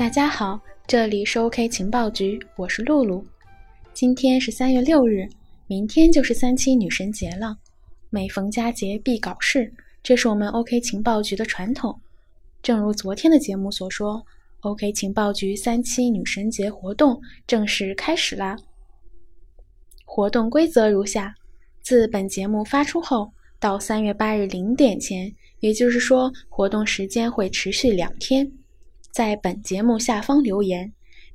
大家好，这里是 OK 情报局，我是露露。今天是三月六日，明天就是三七女神节了。每逢佳节必搞事，这是我们 OK 情报局的传统。正如昨天的节目所说，OK 情报局三七女神节活动正式开始啦。活动规则如下：自本节目发出后到三月八日零点前，也就是说，活动时间会持续两天。在本节目下方留言，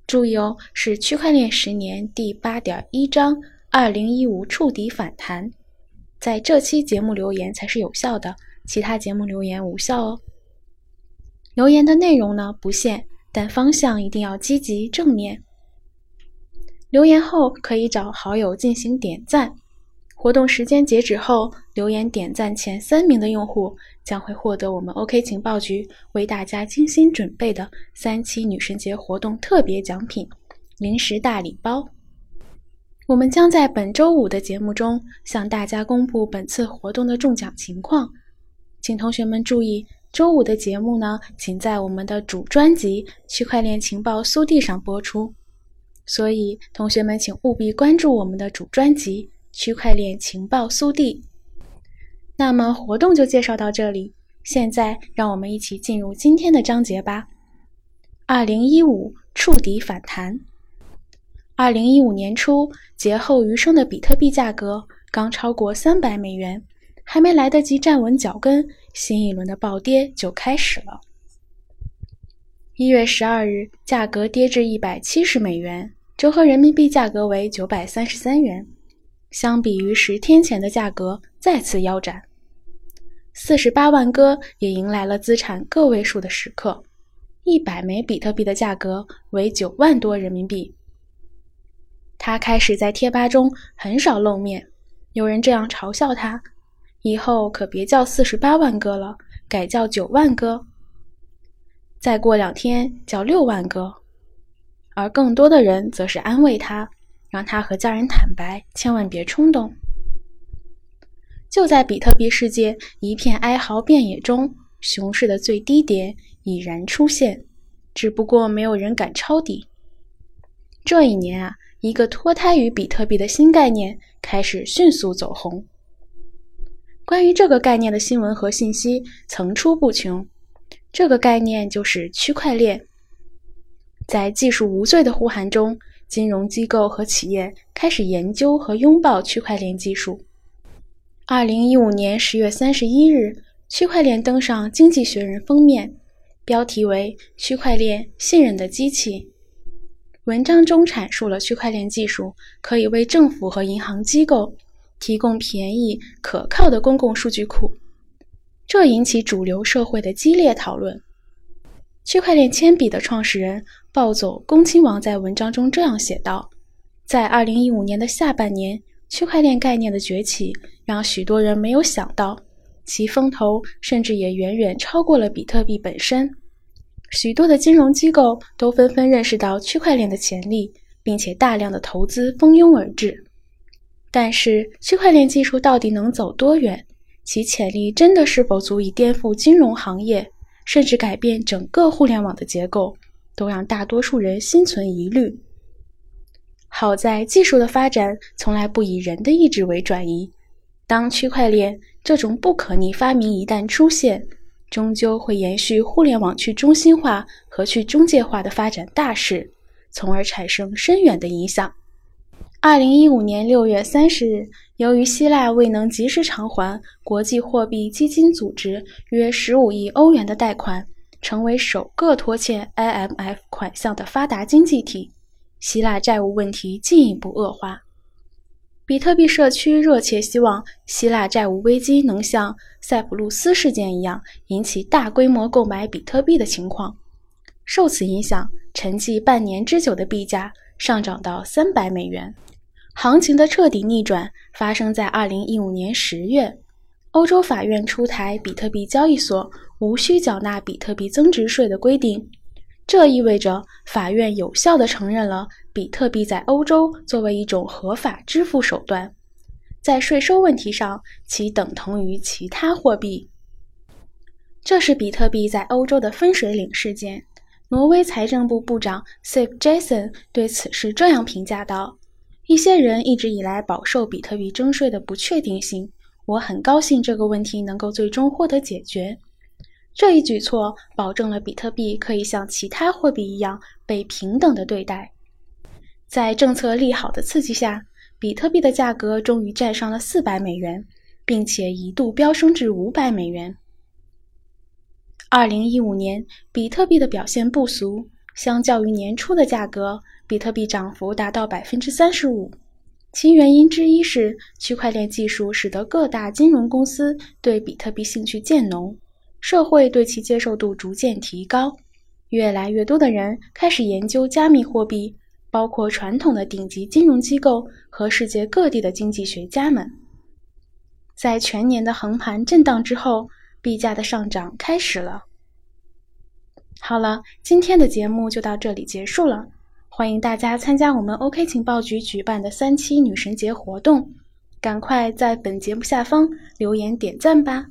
注意哦，是区块链十年第八点一章二零一五触底反弹，在这期节目留言才是有效的，其他节目留言无效哦。留言的内容呢不限，但方向一定要积极正面。留言后可以找好友进行点赞。活动时间截止后，留言点赞前三名的用户将会获得我们 OK 情报局为大家精心准备的三期女神节活动特别奖品——零食大礼包。我们将在本周五的节目中向大家公布本次活动的中奖情况，请同学们注意，周五的节目呢，仅在我们的主专辑《区块链情报速递》上播出，所以同学们请务必关注我们的主专辑。区块链情报速递。那么活动就介绍到这里，现在让我们一起进入今天的章节吧。二零一五触底反弹。二零一五年初，劫后余生的比特币价格刚超过三百美元，还没来得及站稳脚跟，新一轮的暴跌就开始了。一月十二日，价格跌至一百七十美元，折合人民币价格为九百三十三元。相比于十天前的价格再次腰斩，四十八万哥也迎来了资产个位数的时刻，一百枚比特币的价格为九万多人民币。他开始在贴吧中很少露面，有人这样嘲笑他：“以后可别叫四十八万哥了，改叫九万哥。”再过两天叫六万哥，而更多的人则是安慰他。让他和家人坦白，千万别冲动。就在比特币世界一片哀嚎遍野中，熊市的最低点已然出现，只不过没有人敢抄底。这一年啊，一个脱胎于比特币的新概念开始迅速走红。关于这个概念的新闻和信息层出不穷。这个概念就是区块链。在技术无罪的呼喊中。金融机构和企业开始研究和拥抱区块链技术。二零一五年十月三十一日，区块链登上《经济学人》封面，标题为“区块链：信任的机器”。文章中阐述了区块链技术可以为政府和银行机构提供便宜可靠的公共数据库，这引起主流社会的激烈讨论。区块链铅笔的创始人。暴走恭亲王在文章中这样写道：“在2015年的下半年，区块链概念的崛起让许多人没有想到，其风头甚至也远远超过了比特币本身。许多的金融机构都纷纷认识到区块链的潜力，并且大量的投资蜂拥而至。但是，区块链技术到底能走多远？其潜力真的是否足以颠覆金融行业，甚至改变整个互联网的结构？”都让大多数人心存疑虑。好在技术的发展从来不以人的意志为转移。当区块链这种不可逆发明一旦出现，终究会延续互联网去中心化和去中介化的发展大势，从而产生深远的影响。二零一五年六月三十日，由于希腊未能及时偿还国际货币基金组织约十五亿欧元的贷款。成为首个拖欠 IMF 款项的发达经济体，希腊债务问题进一步恶化。比特币社区热切希望希腊债务危机能像塞浦路斯事件一样引起大规模购买比特币的情况。受此影响，沉寂半年之久的币价上涨到三百美元。行情的彻底逆转发生在二零一五年十月。欧洲法院出台比特币交易所无需缴纳比特币增值税的规定，这意味着法院有效地承认了比特币在欧洲作为一种合法支付手段，在税收问题上，其等同于其他货币。这是比特币在欧洲的分水岭事件。挪威财政部部长 Sib Jason 对此事这样评价道：“一些人一直以来饱受比特币征税的不确定性。我很高兴这个问题能够最终获得解决。这一举措保证了比特币可以像其他货币一样被平等的对待。在政策利好的刺激下，比特币的价格终于站上了四百美元，并且一度飙升至五百美元。”二零一五年，比特币的表现不俗。相较于年初的价格，比特币涨幅达到百分之三十五。其原因之一是区块链技术使得各大金融公司对比特币兴趣渐浓，社会对其接受度逐渐提高，越来越多的人开始研究加密货币，包括传统的顶级金融机构和世界各地的经济学家们。在全年的横盘震荡之后。币价的上涨开始了。好了，今天的节目就到这里结束了。欢迎大家参加我们 OK 情报局举办的三七女神节活动，赶快在本节目下方留言点赞吧。